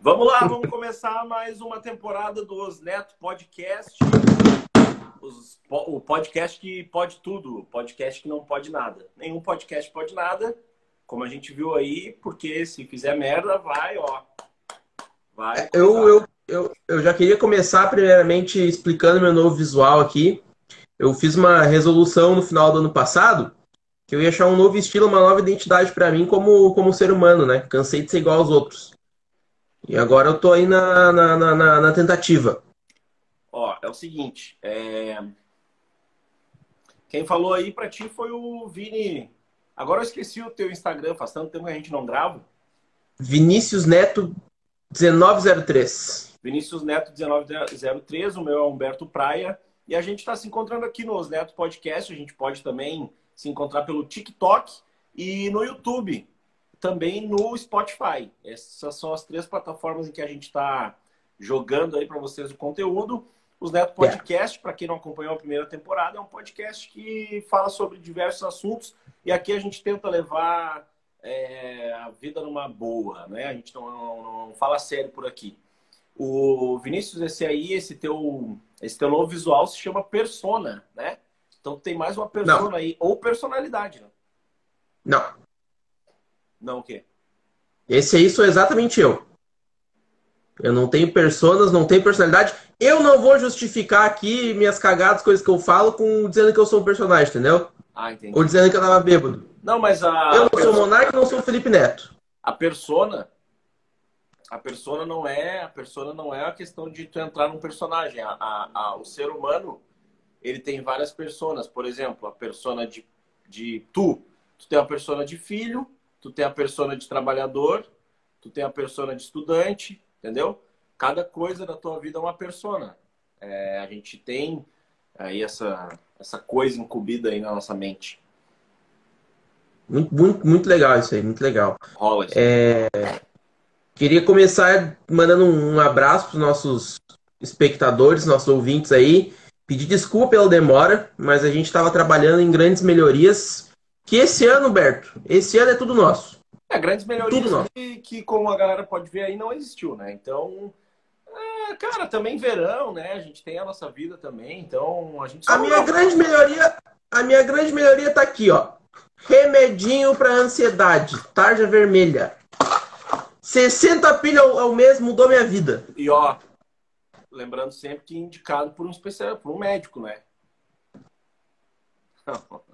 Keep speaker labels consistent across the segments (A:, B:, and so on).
A: Vamos lá, vamos começar mais uma temporada dos Neto Podcast. Os, o podcast que pode tudo, podcast que não pode nada. Nenhum podcast pode nada, como a gente viu aí, porque se fizer merda, vai, ó.
B: Vai. Eu, eu, eu, eu já queria começar, primeiramente, explicando meu novo visual aqui. Eu fiz uma resolução no final do ano passado que eu ia achar um novo estilo, uma nova identidade para mim como, como ser humano, né? Cansei de ser igual aos outros. E agora eu tô aí na, na, na, na tentativa.
A: Ó, é o seguinte, é... quem falou aí para ti foi o Vini. Agora eu esqueci o teu Instagram, faz tanto tempo que a gente não grava.
B: Vinícius Neto 1903.
A: Vinícius Neto 1903, o meu é Humberto Praia. E a gente está se encontrando aqui nos Neto Podcast. A gente pode também se encontrar pelo TikTok e no YouTube também no Spotify. Essas são as três plataformas em que a gente está jogando aí para vocês o conteúdo. Os Neto Podcast, yeah. para quem não acompanhou a primeira temporada, é um podcast que fala sobre diversos assuntos e aqui a gente tenta levar é, a vida numa boa, né? A gente não, não, não, fala sério por aqui. O Vinícius, esse aí, esse teu, esse teu novo visual se chama Persona, né? Então tem mais uma persona não. aí, ou personalidade, né?
B: Não.
A: Não o quê?
B: Esse aí sou exatamente eu. Eu não tenho personas, não tenho personalidade. Eu não vou justificar aqui minhas cagadas, coisas que eu falo, com dizendo que eu sou um personagem, entendeu?
A: Ah, entendi.
B: Ou dizendo que eu tava bêbado.
A: Não, mas a.
B: Eu não persona... sou Monark, não sou Felipe Neto.
A: A persona. A persona não é. A persona não é a questão de tu entrar num personagem. A, a, a o ser humano, ele tem várias personas. Por exemplo, a persona de, de tu. Tu tem a persona de filho, tu tem a persona de trabalhador, tu tem a persona de estudante, entendeu? Cada coisa da tua vida é uma persona. É, a gente tem aí essa, essa coisa incumbida aí na nossa mente.
B: Muito, muito, muito legal isso aí, muito legal.
A: Rola isso.
B: É... Queria começar mandando um abraço para os nossos espectadores, nossos ouvintes aí. Pedir desculpa pela demora, mas a gente estava trabalhando em grandes melhorias que esse ano, Berto, esse ano é tudo nosso.
A: É, grandes melhorias que, que, como a galera pode ver aí, não existiu, né? Então, é, cara, também verão, né? A gente tem a nossa vida também, então a gente...
B: A minha grande melhoria, a minha grande melhoria tá aqui, ó. Remedinho para ansiedade, tarja vermelha. 60 pilha ao mês mudou minha vida.
A: E ó, lembrando sempre que indicado por um especial, por um médico, né?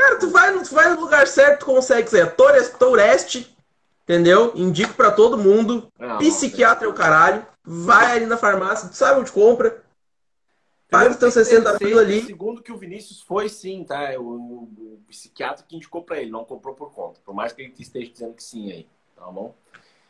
B: Cara, tu vai, tu vai no lugar certo, tu consegue ser Toureste, entendeu? Indico para todo mundo. Não, psiquiatra é o caralho. Vai ali na farmácia, tu sabe onde compra. Paga os teus 60 pila ali.
A: Segundo que o Vinícius foi sim, tá? O, o, o psiquiatra que indicou para ele, não comprou por conta. Por mais que ele esteja dizendo que sim aí, tá bom?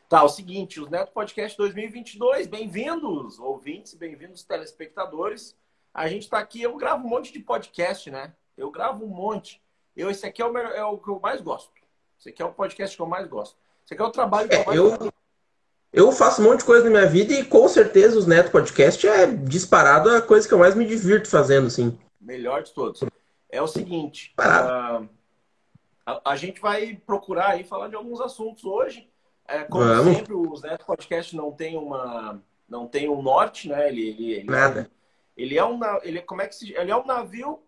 A: Tá, o seguinte, os Neto Podcast 2022, bem-vindos, ouvintes, bem-vindos telespectadores. A gente tá aqui, eu gravo um monte de podcast, né? Eu gravo um monte. Eu, esse aqui é o, melhor, é o que eu mais gosto. Esse aqui é o podcast que eu mais gosto. Esse aqui é o trabalho que é, eu mais eu, gosto.
B: Eu faço um monte de coisa na minha vida e com certeza os Neto Podcast é disparado a coisa que eu mais me divirto fazendo, sim.
A: Melhor de todos. É o seguinte, uh, a, a, gente vai procurar aí falar de alguns assuntos hoje. É, como Vamos. sempre, os Neto Podcast não tem uma não tem um norte, né? Ele, ele, ele
B: Nada.
A: É, ele é um ele como é que se, ele é um navio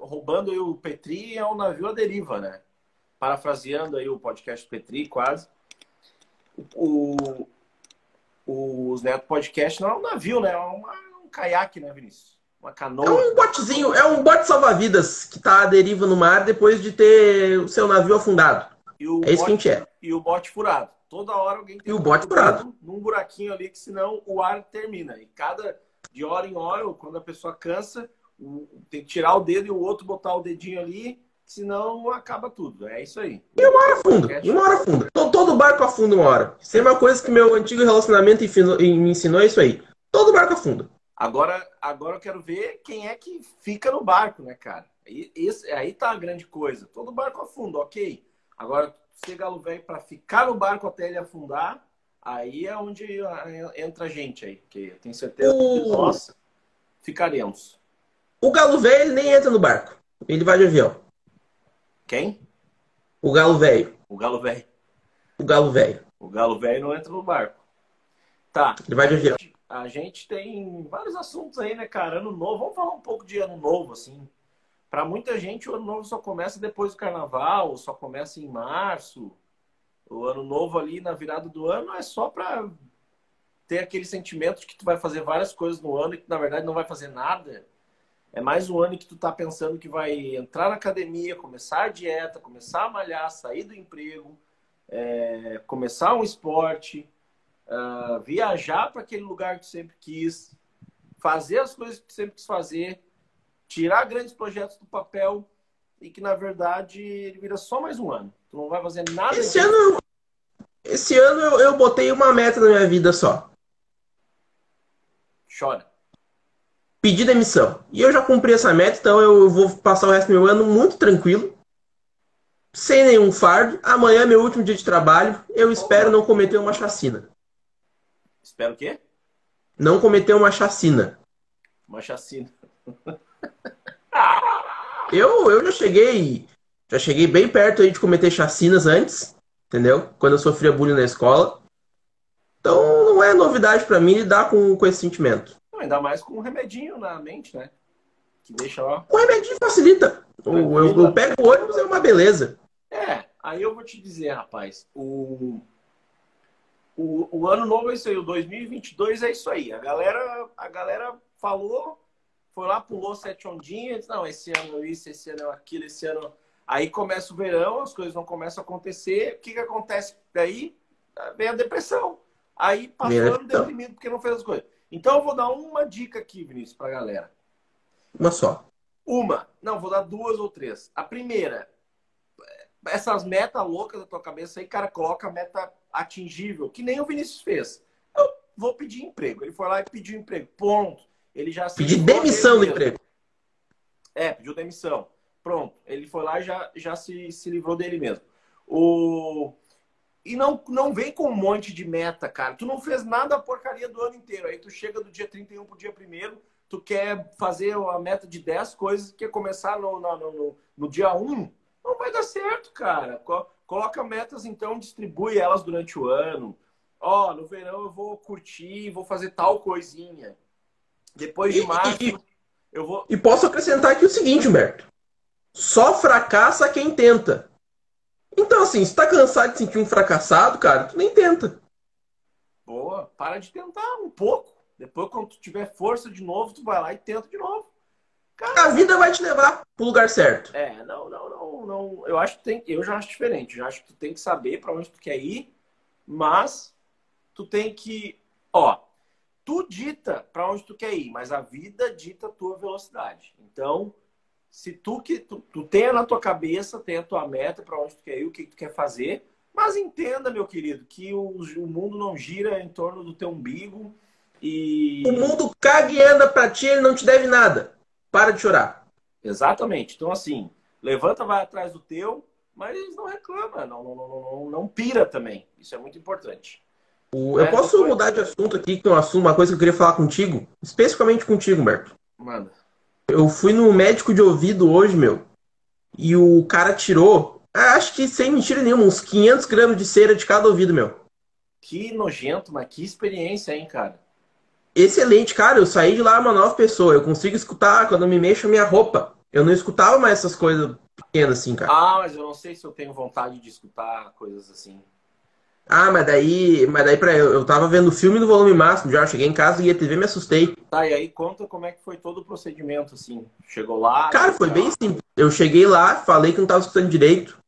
A: roubando aí o Petri é um navio à deriva, né? Parafraseando aí o podcast Petri, quase. O, o, os Neto Podcast não é um navio, né? É uma, um caiaque, né, Vinícius? Uma canoa. É
B: um botezinho, é um bote salva-vidas que tá à deriva no mar depois de ter o seu navio afundado. é bote, isso que a gente é.
A: E o bote furado. Toda hora alguém tem
B: e o bote furado.
A: num buraquinho ali que senão o ar termina. E cada de hora em hora, quando a pessoa cansa, tem que tirar o dedo e o outro botar o dedinho ali, senão acaba tudo. É isso aí.
B: E uma hora afunda. E uma hora afunda. Todo, todo barco afunda uma hora. Isso é uma coisa que meu antigo relacionamento me ensinou é isso aí. Todo barco afunda.
A: Agora, agora eu quero ver quem é que fica no barco, né, cara? Esse, aí tá a grande coisa. Todo barco afunda, ok. Agora, ser galo velho para ficar no barco até ele afundar, aí é onde entra a gente aí. Que eu tenho certeza que nós ficaremos.
B: O Galo Velho ele nem entra no barco. Ele vai de avião.
A: Quem?
B: O Galo Velho.
A: O Galo Velho.
B: O Galo Velho.
A: O Galo Velho não entra no barco. Tá.
B: Ele vai de avião.
A: A gente tem vários assuntos aí, né, cara? Ano novo. Vamos falar um pouco de ano novo, assim. Para muita gente, o ano novo só começa depois do carnaval, só começa em março. O ano novo ali na virada do ano é só para ter aquele sentimento de que tu vai fazer várias coisas no ano e que na verdade não vai fazer nada. É mais um ano que tu tá pensando que vai entrar na academia, começar a dieta, começar a malhar, sair do emprego, é, começar um esporte, uh, viajar para aquele lugar que tu sempre quis, fazer as coisas que tu sempre quis fazer, tirar grandes projetos do papel e que na verdade ele vira só mais um ano. Tu não vai fazer nada.
B: Esse ano, esse ano eu, eu botei uma meta na minha vida só.
A: Chora.
B: Pedir demissão. E eu já cumpri essa meta, então eu vou passar o resto do meu ano muito tranquilo. Sem nenhum fardo. Amanhã é meu último dia de trabalho. Eu espero não cometer uma chacina.
A: Espero o quê?
B: Não cometer uma chacina.
A: Uma chacina.
B: eu, eu já cheguei. Já cheguei bem perto aí de cometer chacinas antes. Entendeu? Quando eu sofria bullying na escola. Então não é novidade para mim lidar com, com esse sentimento.
A: Ainda mais com um remedinho na mente, né? Que deixa lá.
B: O remedinho facilita. Eu, eu, eu pego o ônibus, é uma beleza.
A: É, aí eu vou te dizer, rapaz, o, o, o ano novo é isso aí, o 2022 é isso aí. A galera, a galera falou, foi lá, pulou sete ondinhas, não, esse ano isso, esse ano aquilo, esse ano. Aí começa o verão, as coisas não começam a acontecer. O que, que acontece daí? Vem a depressão. Aí passou ano deprimido porque não fez as coisas. Então eu vou dar uma dica aqui, Vinícius, pra galera.
B: Uma só.
A: Uma. Não, vou dar duas ou três. A primeira, essas metas loucas da tua cabeça aí, cara, coloca meta atingível, que nem o Vinícius fez. Eu vou pedir emprego. Ele foi lá e pediu emprego. Ponto. Ele já
B: Pedir demissão do emprego.
A: É, pediu demissão. Pronto. Ele foi lá e já, já se, se livrou dele mesmo. O... E não, não vem com um monte de meta, cara. Tu não fez nada a porcaria do ano inteiro. Aí tu chega do dia 31 pro dia 1 tu quer fazer a meta de 10 coisas, quer começar no, no, no, no dia 1. Não vai dar certo, cara. Coloca metas, então, distribui elas durante o ano. Ó, oh, no verão eu vou curtir, vou fazer tal coisinha. Depois de março, e, eu vou.
B: E posso acrescentar aqui o seguinte, Humberto. Só fracassa quem tenta. Então, assim, se tá cansado de sentir um fracassado, cara, tu nem tenta.
A: Boa, para de tentar um pouco. Depois, quando tu tiver força de novo, tu vai lá e tenta de novo.
B: Cara, a vida vai te levar pro lugar certo.
A: É, não, não, não, não. Eu acho que tem, eu já acho diferente. Eu já acho que tu tem que saber para onde tu quer ir, mas tu tem que, ó, tu dita para onde tu quer ir, mas a vida dita a tua velocidade. Então, se tu que tu, tu tenha na tua cabeça, tem a tua meta para onde tu quer ir, o que tu quer fazer, mas entenda, meu querido, que o, o mundo não gira em torno do teu umbigo e
B: o mundo caga e anda para ti, ele não te deve nada. Para de chorar.
A: Exatamente. Então, assim, levanta, vai atrás do teu, mas não reclama, não, não, não, não, não pira também. Isso é muito importante.
B: O, eu é, posso depois... mudar de assunto aqui, que é um assunto, uma coisa que eu queria falar contigo, especificamente contigo, Humberto.
A: Manda.
B: Eu fui no médico de ouvido hoje, meu, e o cara tirou, acho que sem mentira nenhuma, uns 500 gramas de cera de cada ouvido, meu.
A: Que nojento, mas que experiência, hein, cara?
B: excelente, cara. Eu saí de lá uma nova pessoa. Eu consigo escutar quando eu me mexo a minha roupa. Eu não escutava mais essas coisas pequenas assim, cara.
A: Ah, mas eu não sei se eu tenho vontade de escutar coisas assim.
B: Ah, mas daí, mas daí pra, eu, eu tava vendo filme no volume máximo já. Cheguei em casa e a TV me assustei.
A: Tá, e aí conta como é que foi todo o procedimento, assim. Chegou lá.
B: Cara, foi bem simples. Eu cheguei lá, falei que não tava escutando direito.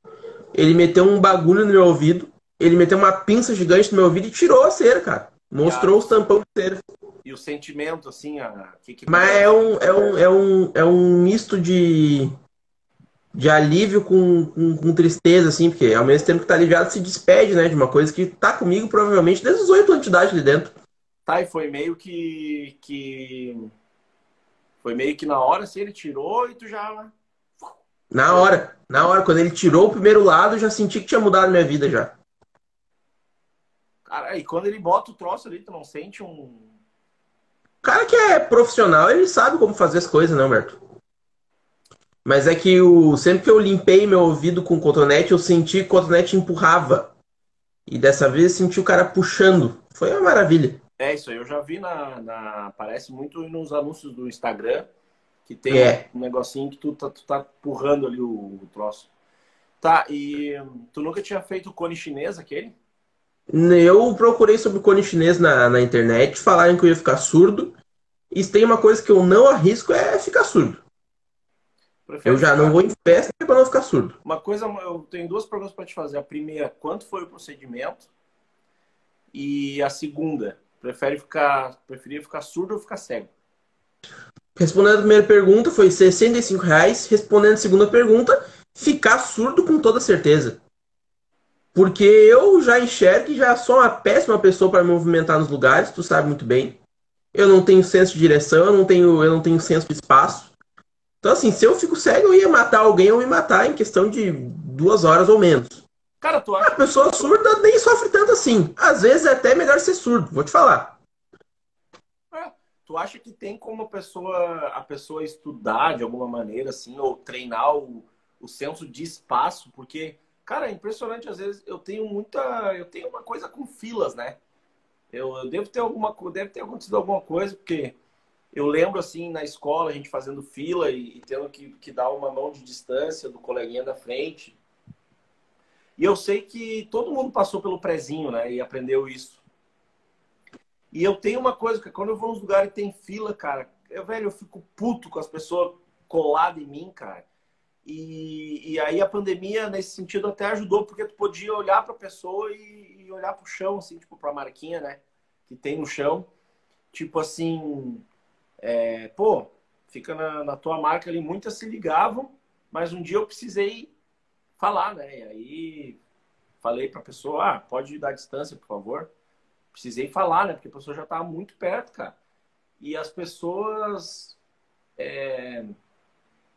B: Ele meteu um bagulho no meu ouvido. Ele meteu uma pinça gigante no meu ouvido e tirou a cera, cara. Mostrou os tampão de cera.
A: E o sentimento, assim, a... Que que
B: Mas é um, é, um, é, um, é um misto de, de alívio com, com, com, tristeza, assim, porque ao mesmo tempo que tá aliviado, se despede, né? De uma coisa que tá comigo provavelmente desde os oito anos de idade ali dentro.
A: Tá, e foi meio que. que... Foi meio que na hora, assim, ele tirou e tu já.
B: Na hora, na hora, quando ele tirou o primeiro lado, eu já senti que tinha mudado minha vida já.
A: Cara, e quando ele bota o troço ali, tu não sente um,
B: cara que é profissional, ele sabe como fazer as coisas, né, Humberto? Mas é que o, sempre que eu limpei meu ouvido com cotonete, eu senti que o cotonete empurrava. E dessa vez eu senti o cara puxando. Foi uma maravilha.
A: É isso aí, eu já vi na, na. Aparece muito nos anúncios do Instagram que tem é. um negocinho que tu tá, tu tá empurrando ali o, o troço. Tá, e tu nunca tinha feito o cone chinês aquele?
B: Eu procurei sobre cone chinês na, na internet, falaram que eu ia ficar surdo. E tem uma coisa que eu não arrisco é ficar surdo. Prefiro eu já ficar... não vou em festa para não ficar surdo.
A: Uma coisa, eu tenho duas perguntas para te fazer. A primeira, quanto foi o procedimento? E a segunda, prefere ficar, preferia ficar surdo ou ficar cego?
B: Respondendo a primeira pergunta, foi 65 reais. Respondendo a segunda pergunta, ficar surdo com toda certeza. Porque eu já enxergo que já sou uma péssima pessoa para me movimentar nos lugares, tu sabe muito bem. Eu não tenho senso de direção, eu não tenho, eu não tenho senso de espaço. Então, assim, se eu fico cego, eu ia matar alguém ou me matar em questão de duas horas ou menos.
A: Cara, tu acha...
B: A pessoa surda nem sofre tanto assim. Às vezes é até melhor ser surdo, vou te falar.
A: Tu acha que tem como a pessoa, a pessoa estudar de alguma maneira, assim, ou treinar o, o senso de espaço? Porque, cara, é impressionante, às vezes eu tenho muita. Eu tenho uma coisa com filas, né? Eu, eu devo ter alguma deve ter acontecido alguma coisa, porque eu lembro assim na escola, a gente fazendo fila e, e tendo que, que dar uma mão de distância do coleguinha da frente. E eu sei que todo mundo passou pelo prezinho, né? E aprendeu isso. E eu tenho uma coisa, que quando eu vou nos lugares e tem fila, cara, eu, velho, eu fico puto com as pessoas coladas em mim, cara. E, e aí a pandemia, nesse sentido, até ajudou, porque tu podia olhar para a pessoa e, e olhar para o chão, assim, tipo, para a marquinha, né? Que tem no chão. Tipo assim, é, pô, fica na, na tua marca ali, muitas se ligavam, mas um dia eu precisei falar, né? E aí falei para a pessoa, ah, pode dar distância, por favor precisei falar, né? Porque a pessoa já estava muito perto, cara. E as pessoas. É...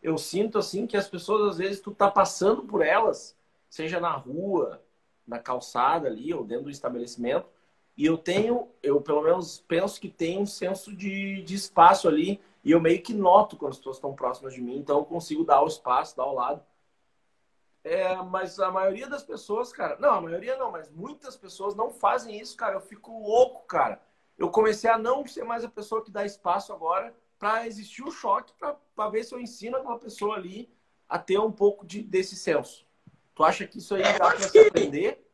A: Eu sinto assim que as pessoas, às vezes, tu tá passando por elas, seja na rua, na calçada ali, ou dentro do estabelecimento, e eu tenho, eu pelo menos penso que tem um senso de, de espaço ali, e eu meio que noto quando as pessoas estão próximas de mim, então eu consigo dar o espaço, dar o lado. É, mas a maioria das pessoas, cara. Não, a maioria não, mas muitas pessoas não fazem isso, cara. Eu fico louco, cara. Eu comecei a não ser mais a pessoa que dá espaço agora para existir o choque, para ver se eu ensino aquela pessoa ali a ter um pouco de, desse senso. Tu acha que isso aí dá para se aprender?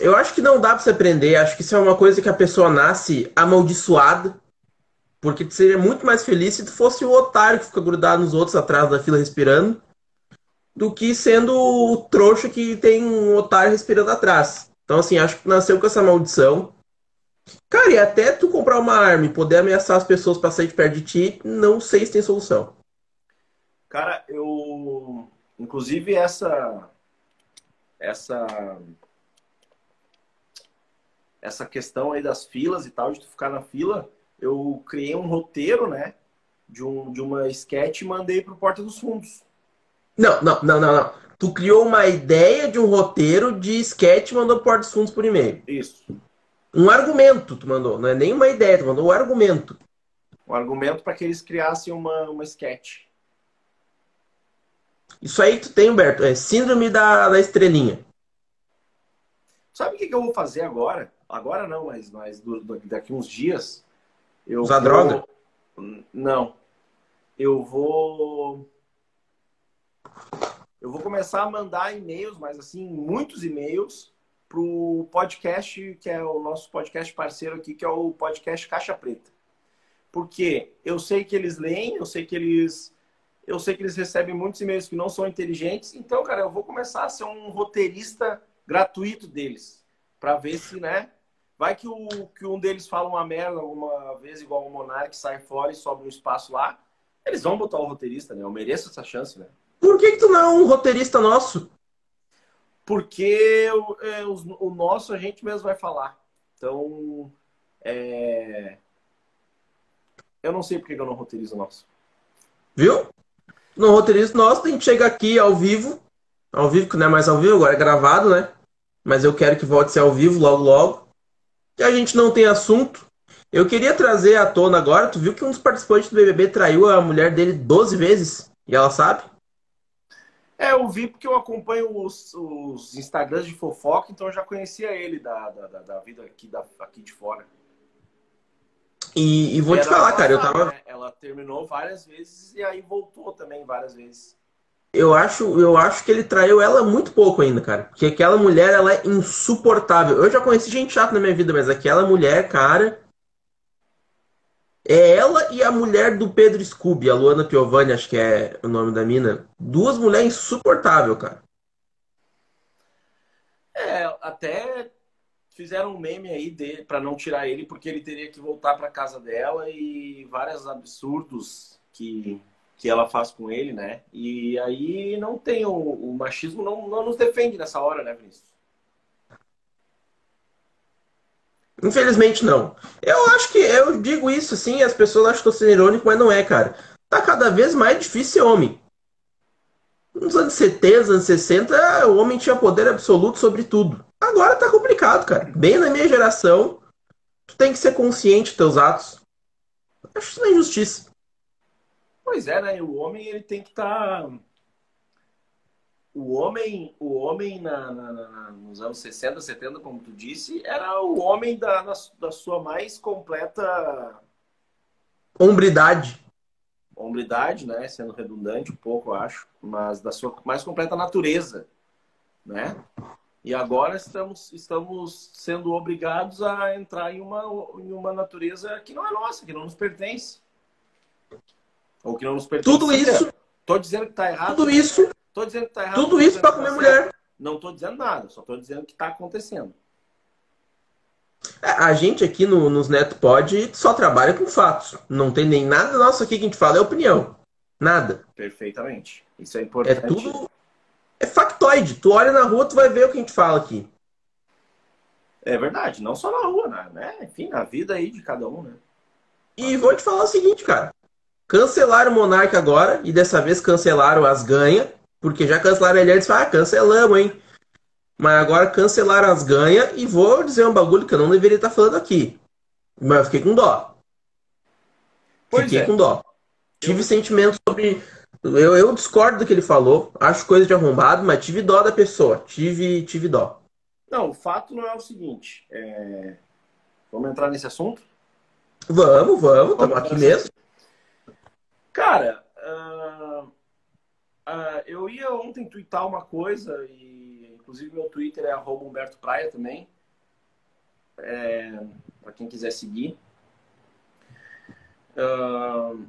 B: Eu acho que não dá para se aprender. Acho que isso é uma coisa que a pessoa nasce amaldiçoada. Porque tu seria muito mais feliz se tu fosse o otário que fica grudado nos outros atrás da fila respirando do que sendo o trouxa que tem um otário respirando atrás. Então, assim, acho que nasceu com essa maldição. Cara, e até tu comprar uma arma e poder ameaçar as pessoas para sair de perto de ti, não sei se tem solução.
A: Cara, eu. Inclusive, essa. Essa. Essa questão aí das filas e tal, de tu ficar na fila, eu criei um roteiro, né? De, um, de uma sketch e mandei pro Porta dos Fundos.
B: Não, não, não, não, não. Tu criou uma ideia de um roteiro de sketch e mandou por dos fundos por e-mail.
A: Isso.
B: Um argumento tu mandou, não é nem uma ideia, tu mandou um argumento.
A: Um argumento para que eles criassem uma, uma sketch.
B: Isso aí tu tem, Humberto, é síndrome da, da estrelinha.
A: Sabe o que, que eu vou fazer agora? Agora não, mas, mas do, do, daqui uns dias.
B: Eu Usar vou... droga?
A: Não. Eu vou eu vou começar a mandar e-mails, mas assim, muitos e-mails para o podcast, que é o nosso podcast parceiro aqui, que é o podcast Caixa Preta. Porque eu sei que eles leem, eu sei que eles eu sei que eles recebem muitos e-mails que não são inteligentes, então, cara, eu vou começar a ser um roteirista gratuito deles, para ver se, né, vai que, o, que um deles fala uma merda alguma vez, igual o Monark, sai fora e sobe um espaço lá, eles vão botar o roteirista, né? Eu mereço essa chance, né?
B: Por que, que tu não é um roteirista nosso?
A: Porque o, é, o, o nosso a gente mesmo vai falar. Então, é... eu não sei por que eu não roteirizo o nosso.
B: Viu? No roteirizo nosso, a gente chega aqui ao vivo. Ao vivo, que não é mais ao vivo, agora é gravado, né? Mas eu quero que volte a ser ao vivo logo, logo. E a gente não tem assunto. Eu queria trazer à tona agora, tu viu que um dos participantes do BBB traiu a mulher dele 12 vezes? E ela sabe?
A: É, eu vi porque eu acompanho os, os Instagrams de fofoca, então eu já conhecia ele da, da, da vida aqui, da, aqui de fora.
B: E, e vou te falar, cara, eu tava. Né?
A: Ela terminou várias vezes e aí voltou também várias vezes.
B: Eu acho, eu acho que ele traiu ela muito pouco ainda, cara. Porque aquela mulher, ela é insuportável. Eu já conheci gente chata na minha vida, mas aquela mulher, cara. É ela e a mulher do Pedro Scooby, a Luana Piovani, acho que é o nome da mina. Duas mulheres insuportáveis, cara.
A: É, até fizeram um meme aí de para não tirar ele, porque ele teria que voltar para casa dela e vários absurdos que, que ela faz com ele, né? E aí não tem o, o machismo não, não nos defende nessa hora, né, Vinícius?
B: Infelizmente não. Eu acho que eu digo isso assim, as pessoas acham que estou sendo irônico, mas não é, cara. Tá cada vez mais difícil ser homem. Nos anos 70, anos 60, o homem tinha poder absoluto sobre tudo. Agora tá complicado, cara. Bem na minha geração, tu tem que ser consciente dos teus atos. Acho isso uma injustiça.
A: Pois é, né? O homem ele tem que estar tá o homem, o homem na, na, na, nos anos 60, 70, como tu disse, era o homem da, da sua mais completa
B: hombridade.
A: Hombridade, né? Sendo redundante um pouco, eu acho, mas da sua mais completa natureza, né? E agora estamos, estamos sendo obrigados a entrar em uma, em uma natureza que não é nossa, que não nos pertence. Ou que não nos pertence.
B: Tudo isso.
A: Tô dizendo que tá errado.
B: Tudo isso
A: Tô dizendo que tá errado.
B: Tudo isso para comer tá mulher.
A: Não tô dizendo nada, só tô dizendo que tá acontecendo.
B: É, a gente aqui no, nos Neto Pod só trabalha com fatos. Não tem nem nada nosso aqui que a gente fala, é opinião. Nada.
A: Perfeitamente. Isso é importante.
B: É tudo. É factoide. Tu olha na rua, tu vai ver o que a gente fala aqui.
A: É verdade, não só na rua, né? Enfim, na vida aí de cada um, né?
B: E vou te falar o seguinte, cara. Cancelaram o Monarca agora, e dessa vez cancelaram as ganhas. Porque já cancelaram ele antes, ah, cancelamos, hein? Mas agora cancelaram as ganhas e vou dizer um bagulho que eu não deveria estar falando aqui. Mas eu fiquei com dó. Pois fiquei é. com dó. Tive eu... sentimento sobre. Eu, eu discordo do que ele falou, acho coisa de arrombado, mas tive dó da pessoa. Tive, tive dó.
A: Não, o fato não é o seguinte. É... Vamos entrar nesse assunto?
B: Vamos, vamos, estamos aqui mesmo.
A: Cara, uh Uh, eu ia ontem twittar uma coisa, e inclusive meu Twitter é Humberto Praia também. É, para quem quiser seguir. Uh,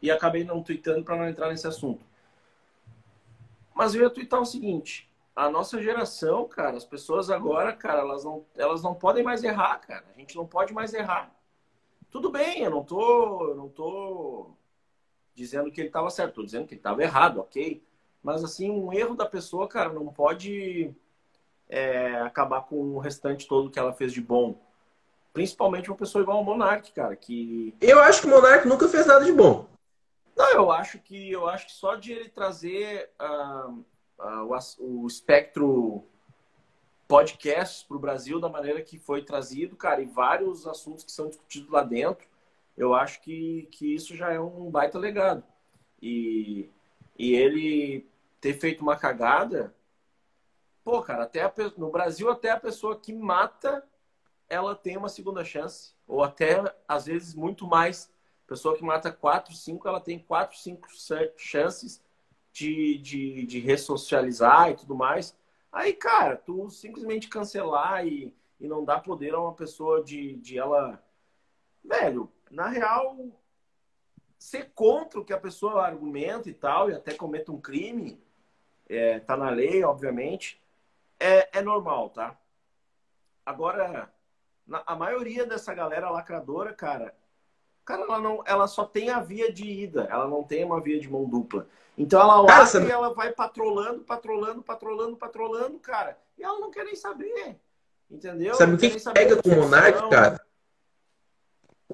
A: e acabei não tweetando para não entrar nesse assunto. Mas eu ia twittar o seguinte: a nossa geração, cara, as pessoas agora, cara, elas não, elas não podem mais errar, cara. A gente não pode mais errar. Tudo bem, eu não tô, eu não tô dizendo que ele estava certo, estou dizendo que ele estava errado, ok? Mas assim, um erro da pessoa, cara, não pode é, acabar com o restante todo que ela fez de bom. Principalmente uma pessoa igual ao Monark, cara, que.
B: Eu acho que o Monark nunca fez nada de bom.
A: Não, eu acho que eu acho que só de ele trazer uh, uh, o, o espectro podcasts para o Brasil da maneira que foi trazido, cara, e vários assuntos que são discutidos lá dentro, eu acho que, que isso já é um baita legado. E, e ele ter feito uma cagada, pô, cara, até a, no Brasil até a pessoa que mata, ela tem uma segunda chance. Ou até, às vezes, muito mais. Pessoa que mata quatro, cinco, ela tem quatro, cinco chances de, de, de ressocializar e tudo mais. Aí, cara, tu simplesmente cancelar e, e não dar poder a uma pessoa de, de ela. Velho, na real, ser contra o que a pessoa argumenta e tal, e até cometa um crime, é, tá na lei, obviamente, é, é normal, tá? Agora, na, a maioria dessa galera lacradora, cara, cara, ela, não, ela só tem a via de ida, ela não tem uma via de mão dupla. Então ela lacra e ela vai patrolando, patrolando, patrolando, patrolando, cara. E ela não quer nem saber. Entendeu?
B: Sabe o que, que pega com o Monark, cara?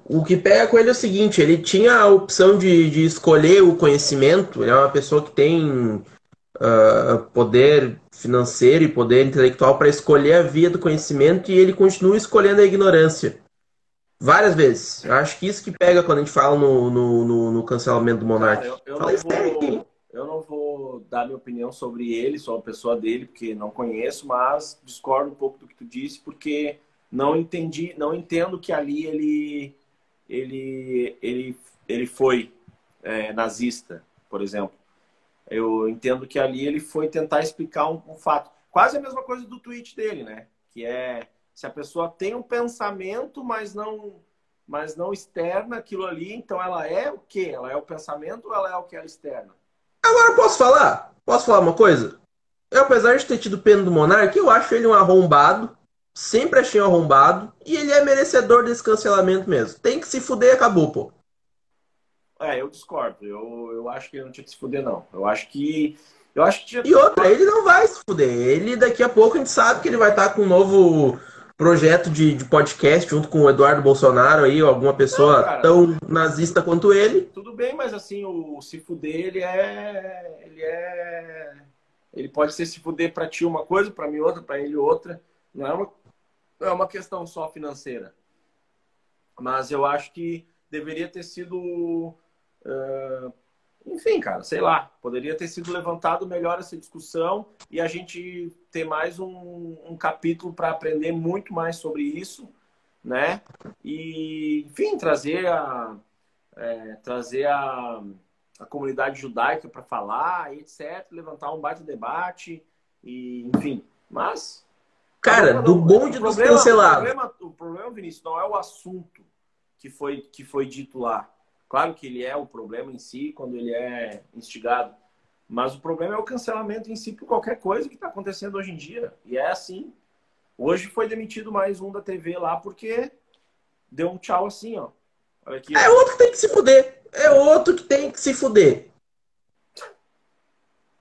B: O que pega com ele é o seguinte, ele tinha a opção de, de escolher o conhecimento, ele é uma pessoa que tem uh, poder financeiro e poder intelectual para escolher a via do conhecimento e ele continua escolhendo a ignorância. Várias vezes. Eu acho que isso que pega quando a gente fala no, no, no, no cancelamento do monarca.
A: eu, eu, não vou, eu, não vou, dar minha opinião sobre ele, sobre a pessoa dele, porque não conheço, mas discordo um pouco do que tu disse, porque não entendi, não entendo que ali ele ele ele ele foi é, nazista, por exemplo. Eu entendo que ali ele foi tentar explicar um, um fato. Quase a mesma coisa do tweet dele, né? Que é se a pessoa tem um pensamento, mas não mas não externa aquilo ali, então ela é o quê? Ela é o pensamento ou ela é o que ela externa?
B: Agora posso falar? Posso falar uma coisa? Eu, apesar de ter tido pena do Monark, eu acho ele um arrombado. Sempre achei um arrombado. E ele é merecedor desse cancelamento mesmo. Tem que se fuder e acabou, pô.
A: É, eu discordo. Eu, eu acho que ele não tinha que se fuder, não. Eu acho que. Eu acho que tinha...
B: E outra, ele não vai se fuder. Ele daqui a pouco a gente sabe que ele vai estar com um novo projeto de, de podcast junto com o Eduardo Bolsonaro aí, alguma pessoa não, tão nazista quanto ele.
A: Tudo bem, mas assim, o se fuder, ele é. Ele é. Ele pode ser se fuder pra ti uma coisa, pra mim outra, pra ele outra. Não é uma, não é uma questão só financeira. Mas eu acho que deveria ter sido. Uh, enfim, cara, sei lá, poderia ter sido levantado melhor essa discussão e a gente ter mais um, um capítulo para aprender muito mais sobre isso, né? E, enfim, trazer a, é, trazer a, a comunidade judaica para falar, etc., levantar um baita debate, e, enfim, mas.
B: Cara, do bonde dos cancelados.
A: O problema, o problema, Vinícius, não é o assunto que foi, que foi dito lá Claro que ele é o problema em si quando ele é instigado, mas o problema é o cancelamento em si por qualquer coisa que está acontecendo hoje em dia. E é assim. Hoje foi demitido mais um da TV lá porque deu um tchau assim, ó.
B: Olha aqui, é outro que tem que se fuder. É outro que tem que se fuder.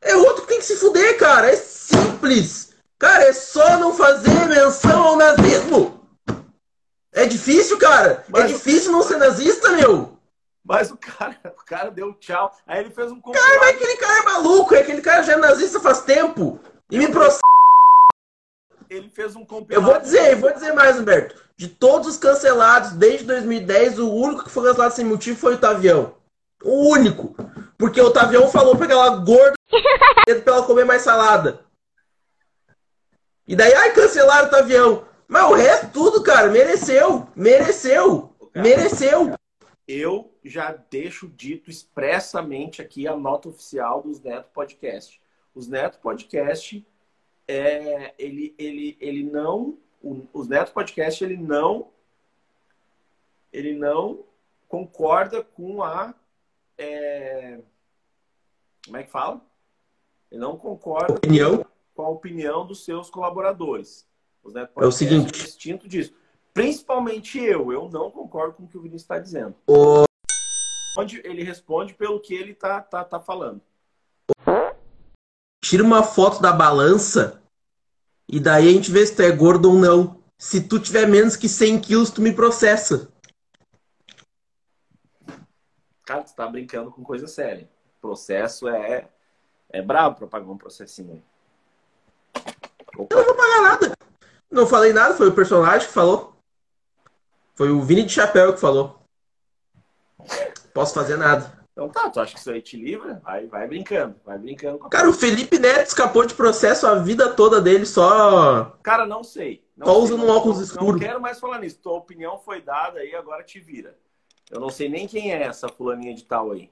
B: É outro que tem que se fuder, cara. É simples. Cara, é só não fazer menção ao nazismo. É difícil, cara. É mas é difícil não ser nazista, meu.
A: Mas o cara, o cara deu tchau. Aí ele fez um
B: compilado. Cara, mas aquele cara é maluco, é aquele cara já é nazista faz tempo. E me processa.
A: Ele fez um compilado.
B: Eu vou dizer, eu vou dizer mais, Humberto. De todos os cancelados desde 2010, o único que foi cancelado sem motivo foi o Tavião. O único. Porque o Tavião falou pra aquela gorda pra ela comer mais salada. E daí, ai, cancelaram o Tavião. Mas o resto, tudo, cara, mereceu. Mereceu. Mereceu
A: eu já deixo dito expressamente aqui a nota oficial dos Neto Podcast. Os Neto Podcast, é, ele, ele, ele não, o, os Neto Podcast, ele não, ele não concorda com a, é, como é que fala? Ele não concorda
B: opinião?
A: com a opinião dos seus colaboradores.
B: Os Neto Podcast é o seguinte,
A: é distinto disso. Principalmente eu, eu não concordo com o que o Vinícius está dizendo.
B: O...
A: Ele responde pelo que ele tá, tá, tá falando.
B: Tira uma foto da balança e daí a gente vê se tu é gordo ou não. Se tu tiver menos que 100 quilos, tu me processa.
A: Cara, tu tá brincando com coisa séria. Processo é, é brabo pra pagar um processinho.
B: Opa. Eu não vou pagar nada. Não falei nada, foi o personagem que falou. Foi o Vini de Chapéu que falou. Posso fazer nada.
A: Então tá, tu acha que isso aí te livra? Vai, vai brincando, vai brincando.
B: Cara, o Felipe Neto escapou de processo a vida toda dele só.
A: Cara, não sei. Não
B: só
A: sei,
B: um óculos escuro.
A: Não quero mais falar nisso. Tua opinião foi dada aí, agora te vira. Eu não sei nem quem é essa fulaninha de tal aí.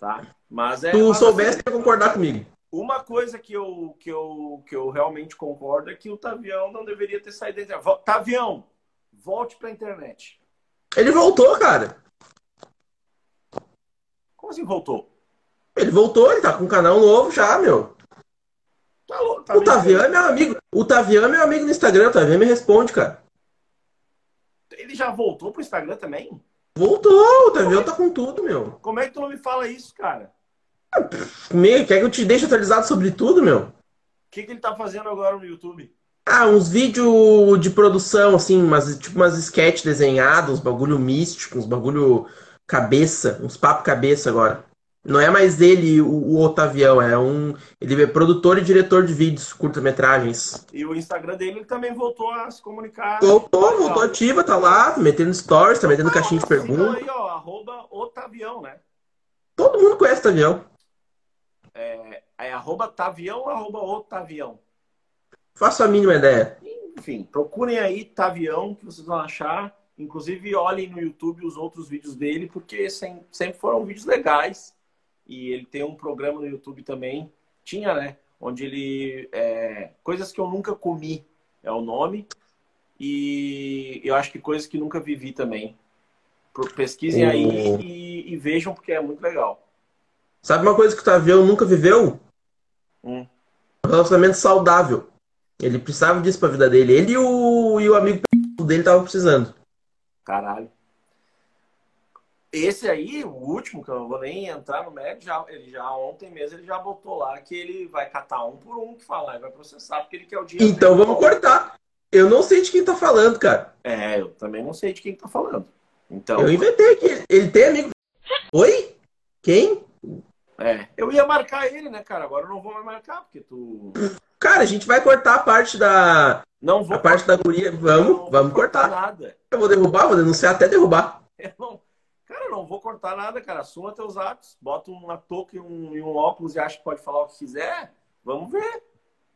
A: Tá? Mas é.
B: Tu soubesse assim, concordar comigo.
A: Uma coisa que eu, que, eu, que eu realmente concordo é que o Tavião não deveria ter saído. Tavião, volte para a internet.
B: Ele voltou, cara.
A: Como assim voltou?
B: Ele voltou, ele tá com um canal novo já, meu.
A: Tá louco, tá
B: o Tavião é meu amigo. O Tavião é meu amigo no Instagram. O Tavião me responde, cara.
A: Ele já voltou pro Instagram também?
B: Voltou, o Tavião é... tá com tudo, meu.
A: Como é que tu não me fala isso, cara?
B: Meio, quer que eu te deixe atualizado sobre tudo, meu? O
A: que, que ele tá fazendo agora no YouTube?
B: Ah, uns vídeos de produção, assim, umas, tipo umas sketch desenhadas, uns bagulho místico, uns bagulho cabeça, uns papo cabeça agora. Não é mais ele, o, o Otavião, é um. Ele é produtor e diretor de vídeos, curta-metragens.
A: E o Instagram dele também voltou a se comunicar.
B: Voltou, voltou ativa, tá lá, metendo stories, tá metendo caixinha de perguntas.
A: aí, ó, arroba Otavião, né?
B: Todo mundo conhece o Otavião.
A: É, É arroba Tavião ou arroba Otavião?
B: Faço a mínima ideia.
A: Enfim, procurem aí Tavião, que vocês vão achar. Inclusive, olhem no YouTube os outros vídeos dele, porque sempre foram vídeos legais. E ele tem um programa no YouTube também. Tinha, né? Onde ele. É, coisas que eu nunca comi é o nome. E eu acho que coisas que nunca vivi também. Pesquisem aí e, e, vejam, porque é muito legal.
B: Sabe uma coisa que o Tavião nunca viveu?
A: Hum.
B: Um relacionamento saudável. Ele precisava disso pra vida dele. Ele e o, e o amigo dele estavam precisando.
A: Caralho. Esse aí, o último, que eu não vou nem entrar no médico, já, ele já ontem mesmo ele já botou lá que ele vai catar um por um que falar e vai processar porque ele quer o dinheiro.
B: Então vamos cortar. Eu não sei de quem tá falando, cara.
A: É, eu também não sei de quem tá falando. Então.
B: Eu inventei aqui. Ele tem amigo. Oi? Quem?
A: É, eu ia marcar ele, né, cara? Agora eu não vou mais marcar, porque tu.
B: Cara, a gente vai cortar a parte da.
A: Não vou.
B: A parte da guria. Vamos, vamos cortar.
A: Nada.
B: Eu vou derrubar, vou denunciar até derrubar.
A: Eu não... Cara, eu não vou cortar nada, cara. Assuma teus atos. Bota uma touca e um, e um óculos e acha que pode falar o que quiser. Vamos ver.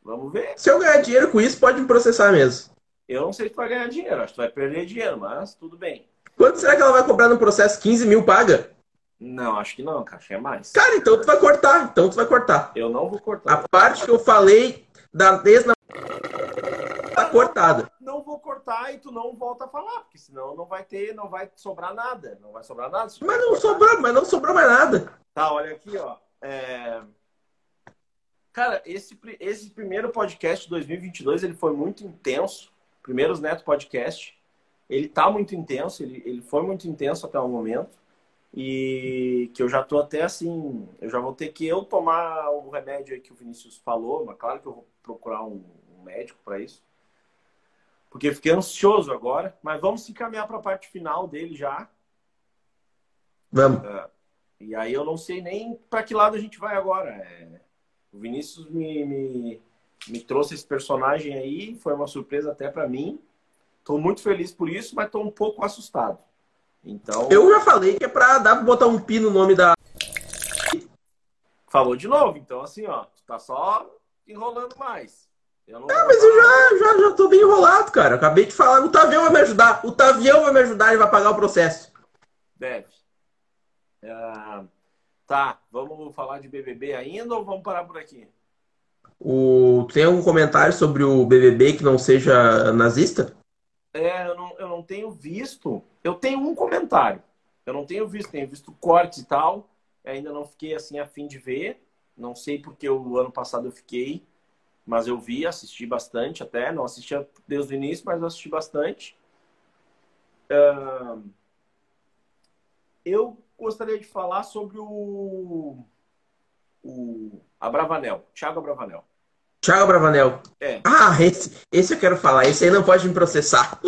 A: Vamos ver.
B: Se eu ganhar dinheiro com isso, pode me processar mesmo.
A: Eu não sei se tu vai ganhar dinheiro. Acho que tu vai perder dinheiro, mas tudo bem.
B: Quanto será que ela vai cobrar no processo? 15 mil paga?
A: Não, acho que não, cara. Acho que é mais.
B: Cara, então tu vai cortar. Então tu vai cortar.
A: Eu não vou cortar.
B: A parte que eu falei da ex tá cortada.
A: Não vou cortar e tu não volta a falar, porque senão não vai ter, não vai sobrar nada. Não vai sobrar nada.
B: Mas não sobrou, mas não sobrou mais nada.
A: Tá, olha aqui, ó. É... Cara, esse, esse primeiro podcast de 2022 ele foi muito intenso. Primeiros Neto Podcast. Ele tá muito intenso, ele, ele foi muito intenso até o momento. E que eu já tô até assim, eu já vou ter que eu tomar o remédio aí que o Vinícius falou, mas claro que eu vou procurar um, um médico para isso. Porque fiquei ansioso agora, mas vamos se encaminhar para a parte final dele já.
B: Vamos.
A: É, e aí eu não sei nem para que lado a gente vai agora. É, o Vinícius me, me, me trouxe esse personagem aí, foi uma surpresa até para mim. Estou muito feliz por isso, mas estou um pouco assustado. Então.
B: Eu já falei que é para dar pra botar um pi no nome da.
A: Falou de novo, então assim, ó, tu tá só enrolando mais.
B: Eu não ah, mas eu já, já, já tô bem enrolado, cara. acabei de falar, o Tavião vai me ajudar. O Tavião vai me ajudar e vai pagar o processo.
A: Deve. Uh, tá, vamos falar de BBB ainda ou vamos parar por aqui?
B: O... Tem algum comentário sobre o BBB que não seja nazista?
A: É, eu não, eu não tenho visto. Eu tenho um comentário. Eu não tenho visto, tenho visto cortes e tal. Ainda não fiquei assim a fim de ver. Não sei porque o ano passado eu fiquei, mas eu vi, assisti bastante até. Não assistia desde o início, mas eu assisti bastante. Eu gostaria de falar sobre o, o Abravanel, Thiago Abravanel.
B: Thiago Bravanel.
A: É.
B: Ah, esse, esse eu quero falar. Esse aí não pode me processar.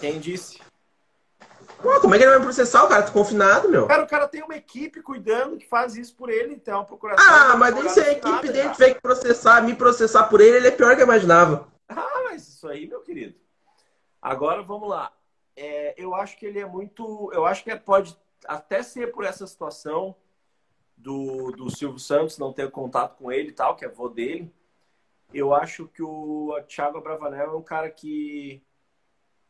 A: Quem disse?
B: Pô, como é que ele vai me processar? O cara tá confinado, meu.
A: Cara, o cara tem uma equipe cuidando que faz isso por ele, uma procuração.
B: Ah, mas nem se a equipe dele tiver que processar, me processar por ele, ele é pior que eu imaginava.
A: Ah, mas isso aí, meu querido. Agora vamos lá. É, eu acho que ele é muito. Eu acho que é, pode até ser por essa situação do, do Silvio Santos não ter contato com ele e tal, que é avô dele. Eu acho que o Thiago Bravanel é um cara que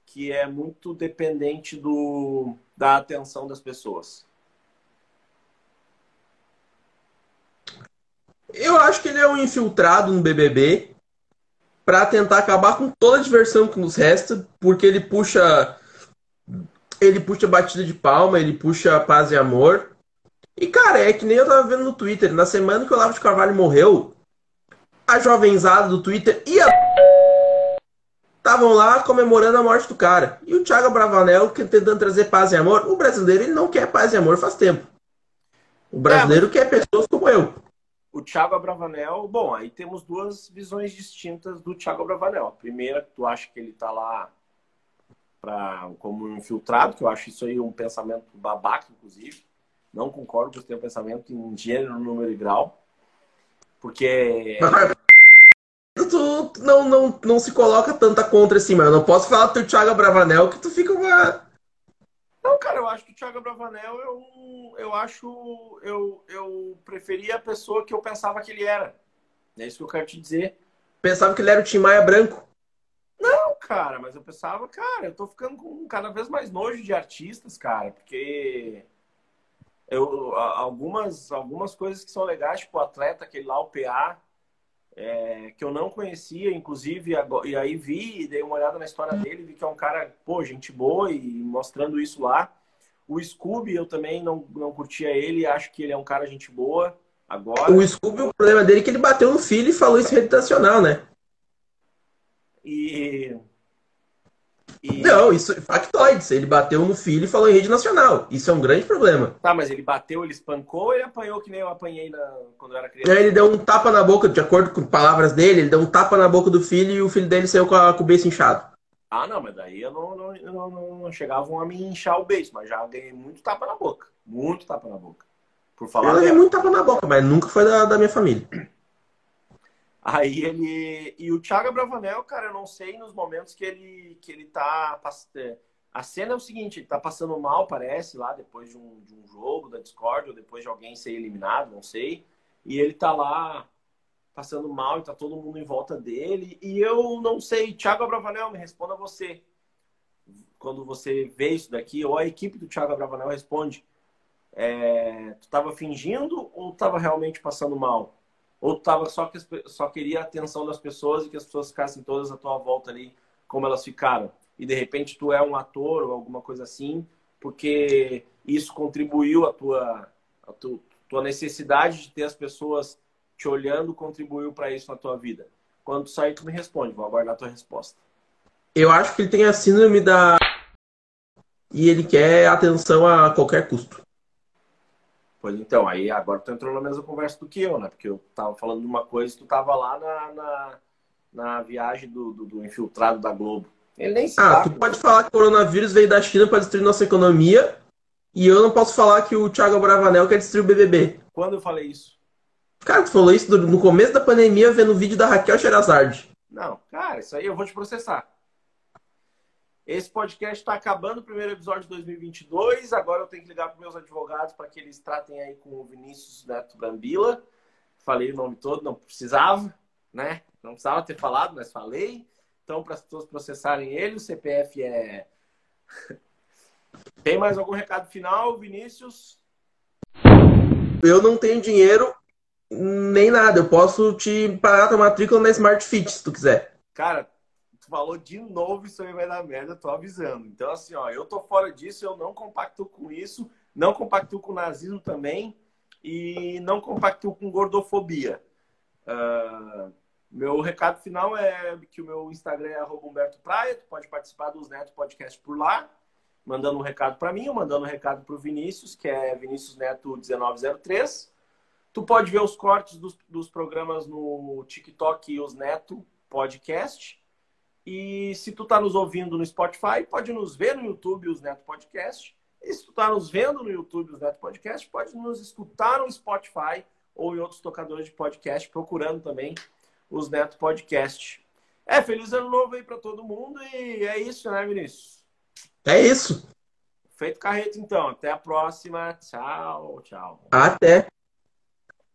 A: que é muito dependente do, da atenção das pessoas.
B: Eu acho que ele é um infiltrado no BBB para tentar acabar com toda a diversão que nos resta, porque ele puxa ele puxa batida de palma, ele puxa paz e amor. E cara, é que nem eu tava vendo no Twitter, na semana que o Olavo de Carvalho morreu, a jovenzada do Twitter e a estavam lá comemorando a morte do cara. E o Thiago Bravanel tentando trazer paz e amor. O brasileiro ele não quer paz e amor faz tempo. O brasileiro é, quer pessoas como eu.
A: O Thiago Bravanel, bom, aí temos duas visões distintas do Thiago Bravanel. A primeira, tu acha que ele tá lá pra, como infiltrado, que eu acho isso aí um pensamento babaca, inclusive. Não concordo com esse teu pensamento em gênero, número e grau. Porque.
B: tu não, não, não se coloca tanta contra assim, mas eu não posso falar do teu Thiago Bravanel que tu fica uma.
A: Não, cara, eu acho que o Thiago Bravanel, eu, eu acho. Eu, eu preferia a pessoa que eu pensava que ele era. É isso que eu quero te dizer.
B: Pensava que ele era o Tim Maia branco?
A: Não, cara, mas eu pensava, cara, eu tô ficando com cada vez mais nojo de artistas, cara, porque eu, algumas, algumas coisas que são legais, tipo o atleta, aquele lá, o PA, é, que eu não conhecia, inclusive, e aí vi, dei uma olhada na história dele, vi que é um cara, pô, gente boa e mostrando isso lá. O Scooby, eu também não, não curtia ele, acho que ele é um cara gente boa. Agora.
B: O Scooby, o problema dele é que ele bateu no filho e falou isso em rede nacional, né?
A: E
B: e... Não, isso é factoides. Ele bateu no filho e falou em rede nacional. Isso é um grande problema.
A: Tá, mas ele bateu, ele espancou ou ele apanhou que nem eu apanhei na... quando eu era criança?
B: Ele deu um tapa na boca, de acordo com palavras dele, ele deu um tapa na boca do filho e o filho dele saiu com, a, com o beiço inchado.
A: Ah, não, mas daí eu não, não, não, não chegavam a me inchar o beijo, mas já ganhei muito tapa na boca. Muito tapa na boca.
B: Por falar. Eu ganhei muito tapa na boca, mas nunca foi da, da minha família.
A: Aí ele. E o Thiago Bravanel, cara, eu não sei nos momentos que ele, que ele tá. É, a cena é o seguinte, ele tá passando mal, parece, lá depois de um, de um jogo da Discord, ou depois de alguém ser eliminado, não sei. E ele tá lá passando mal e tá todo mundo em volta dele. E eu não sei, Thiago Bravanel, me responda você. Quando você vê isso daqui, ou a equipe do Thiago Bravanel responde. É, tu tava fingindo ou tava realmente passando mal? Ou tu tava só, que, só queria a atenção das pessoas e que as pessoas ficassem todas à tua volta ali, como elas ficaram? E de repente tu é um ator ou alguma coisa assim, porque isso contribuiu a tua, tu, tua necessidade de ter as pessoas te olhando contribuiu para isso na tua vida? Quando tu sair, tu me responde, vou aguardar a tua resposta.
B: Eu acho que ele tem a síndrome da. E ele quer atenção a qualquer custo.
A: Pois então, aí agora tu entrou na mesma conversa do que eu, né? Porque eu tava falando de uma coisa e tu tava lá na, na, na viagem do, do, do, infiltrado da Globo.
B: Ele nem sabe. Ah, tu pode falar que o coronavírus veio da China para destruir nossa economia e eu não posso falar que o Thiago Bravanel quer destruir o BBB.
A: Quando eu falei isso?
B: Cara, tu falou isso no começo da pandemia vendo o vídeo da Raquel Sherazade.
A: Não, cara, isso aí eu vou te processar. Esse podcast está acabando o primeiro episódio de 2022. Agora eu tenho que ligar para meus advogados para que eles tratem aí com o Vinícius Neto Brambila. Falei o nome todo, não precisava, né? Não precisava ter falado, mas falei. Então, para as pessoas processarem ele, o CPF é. Tem mais algum recado final, Vinícius?
B: Eu não tenho dinheiro nem nada. Eu posso te parar a matrícula na Smart Fit, se tu quiser.
A: Cara, tu falou de novo, isso aí vai dar merda, tô avisando. Então, assim, ó, eu tô fora disso, eu não compacto com isso, não compacto com nazismo também e não compacto com gordofobia. Uh, meu recado final é que o meu Instagram é Humberto Praia, tu pode participar dos Neto Podcast por lá, mandando um recado para mim ou mandando um recado para o Vinícius, que é Vinícius Neto 1903. Tu pode ver os cortes dos, dos programas no TikTok e os Neto Podcast. E se tu tá nos ouvindo no Spotify, pode nos ver no YouTube, os Neto Podcast. E se tu tá nos vendo no YouTube, os Neto Podcast, pode nos escutar no Spotify ou em outros tocadores de podcast, procurando também os Neto Podcast. É, feliz ano novo aí para todo mundo e é isso, né, Vinícius?
B: É isso.
A: Feito carreto, então. Até a próxima. Tchau, tchau.
B: Até.